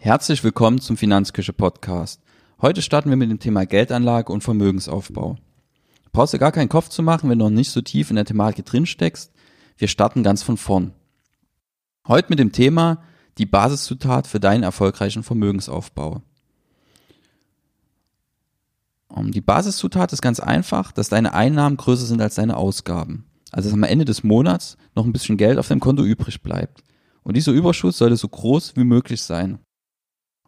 Herzlich willkommen zum Finanzküche Podcast. Heute starten wir mit dem Thema Geldanlage und Vermögensaufbau. Du brauchst dir gar keinen Kopf zu machen, wenn du noch nicht so tief in der Thematik drin steckst. Wir starten ganz von vorn. Heute mit dem Thema die Basiszutat für deinen erfolgreichen Vermögensaufbau. Die Basiszutat ist ganz einfach, dass deine Einnahmen größer sind als deine Ausgaben. Also dass am Ende des Monats noch ein bisschen Geld auf deinem Konto übrig bleibt. Und dieser Überschuss sollte so groß wie möglich sein.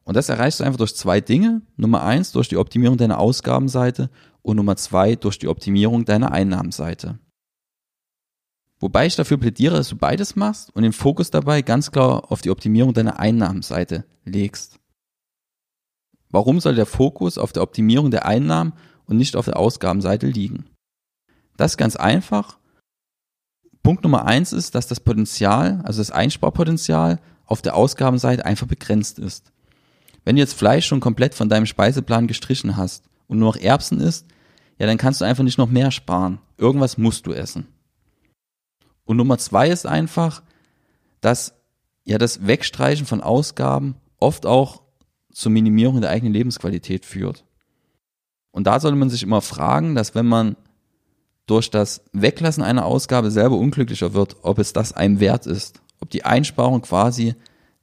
Und das erreichst du einfach durch zwei Dinge. Nummer eins, durch die Optimierung deiner Ausgabenseite und Nummer zwei, durch die Optimierung deiner Einnahmenseite. Wobei ich dafür plädiere, dass du beides machst und den Fokus dabei ganz klar auf die Optimierung deiner Einnahmenseite legst. Warum soll der Fokus auf der Optimierung der Einnahmen und nicht auf der Ausgabenseite liegen? Das ist ganz einfach. Punkt Nummer eins ist, dass das Potenzial, also das Einsparpotenzial auf der Ausgabenseite einfach begrenzt ist. Wenn du jetzt Fleisch schon komplett von deinem Speiseplan gestrichen hast und nur noch Erbsen isst, ja, dann kannst du einfach nicht noch mehr sparen. Irgendwas musst du essen. Und Nummer zwei ist einfach, dass ja das Wegstreichen von Ausgaben oft auch zur Minimierung der eigenen Lebensqualität führt. Und da sollte man sich immer fragen, dass wenn man durch das Weglassen einer Ausgabe selber unglücklicher wird, ob es das einem wert ist, ob die Einsparung quasi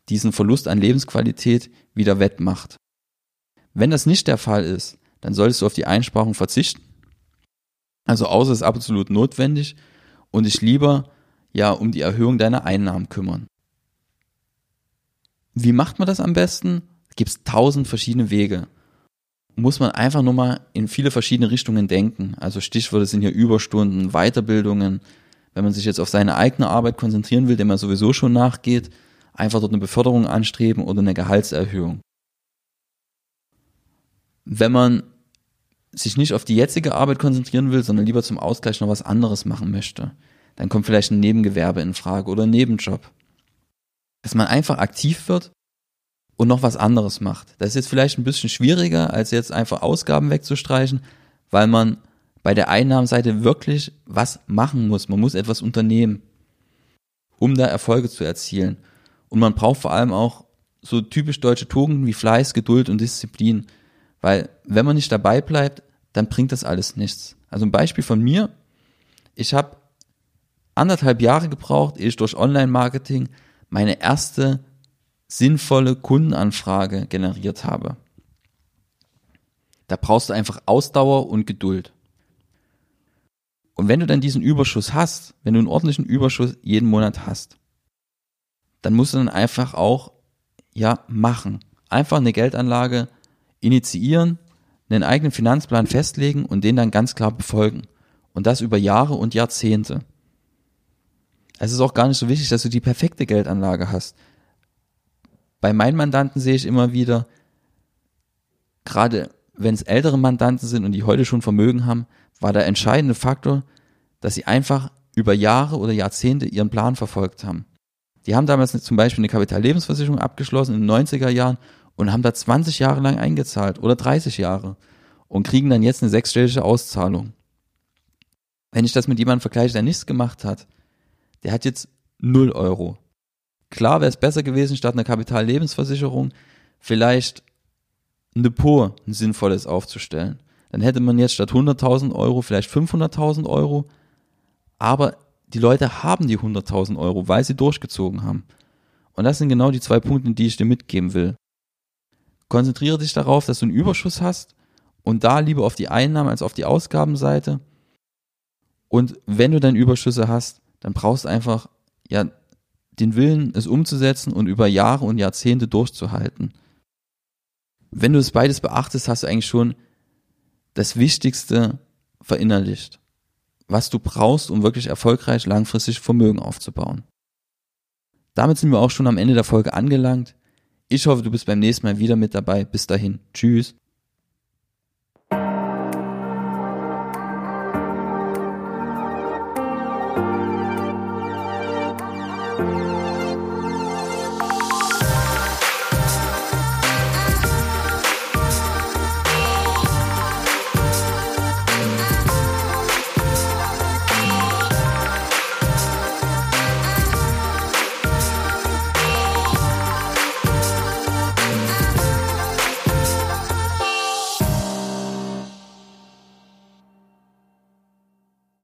diesen Verlust an Lebensqualität wieder wettmacht. Wenn das nicht der Fall ist, dann solltest du auf die Einsparung verzichten. Also außer es ist absolut notwendig und dich lieber ja um die Erhöhung deiner Einnahmen kümmern. Wie macht man das am besten? Gibt es tausend verschiedene Wege. Muss man einfach nur mal in viele verschiedene Richtungen denken. Also Stichworte sind hier Überstunden, Weiterbildungen. Wenn man sich jetzt auf seine eigene Arbeit konzentrieren will, dem man sowieso schon nachgeht, einfach dort eine Beförderung anstreben oder eine Gehaltserhöhung. Wenn man sich nicht auf die jetzige Arbeit konzentrieren will, sondern lieber zum Ausgleich noch was anderes machen möchte, dann kommt vielleicht ein Nebengewerbe in Frage oder ein Nebenjob. Dass man einfach aktiv wird und noch was anderes macht. Das ist jetzt vielleicht ein bisschen schwieriger, als jetzt einfach Ausgaben wegzustreichen, weil man bei der Einnahmenseite wirklich was machen muss. Man muss etwas unternehmen, um da Erfolge zu erzielen. Und man braucht vor allem auch so typisch deutsche Tugenden wie Fleiß, Geduld und Disziplin. Weil wenn man nicht dabei bleibt, dann bringt das alles nichts. Also ein Beispiel von mir. Ich habe anderthalb Jahre gebraucht, ehe ich durch Online-Marketing meine erste sinnvolle Kundenanfrage generiert habe. Da brauchst du einfach Ausdauer und Geduld. Und wenn du dann diesen Überschuss hast, wenn du einen ordentlichen Überschuss jeden Monat hast, dann musst du dann einfach auch, ja, machen. Einfach eine Geldanlage initiieren, einen eigenen Finanzplan festlegen und den dann ganz klar befolgen. Und das über Jahre und Jahrzehnte. Es ist auch gar nicht so wichtig, dass du die perfekte Geldanlage hast. Bei meinen Mandanten sehe ich immer wieder, gerade wenn es ältere Mandanten sind und die heute schon Vermögen haben, war der entscheidende Faktor, dass sie einfach über Jahre oder Jahrzehnte ihren Plan verfolgt haben. Die haben damals zum Beispiel eine Kapitallebensversicherung abgeschlossen in den 90er Jahren und haben da 20 Jahre lang eingezahlt oder 30 Jahre und kriegen dann jetzt eine sechsstellige Auszahlung. Wenn ich das mit jemandem vergleiche, der nichts gemacht hat, der hat jetzt 0 Euro. Klar wäre es besser gewesen, statt einer Kapitallebensversicherung vielleicht ein Depot, ein sinnvolles aufzustellen. Dann hätte man jetzt statt 100.000 Euro vielleicht 500.000 Euro. Aber die Leute haben die 100.000 Euro, weil sie durchgezogen haben. Und das sind genau die zwei Punkte, die ich dir mitgeben will. Konzentriere dich darauf, dass du einen Überschuss hast und da lieber auf die Einnahmen als auf die Ausgabenseite. Und wenn du dann Überschüsse hast, dann brauchst du einfach ja den Willen, es umzusetzen und über Jahre und Jahrzehnte durchzuhalten. Wenn du es beides beachtest, hast du eigentlich schon das Wichtigste verinnerlicht was du brauchst, um wirklich erfolgreich langfristig Vermögen aufzubauen. Damit sind wir auch schon am Ende der Folge angelangt. Ich hoffe, du bist beim nächsten Mal wieder mit dabei. Bis dahin. Tschüss.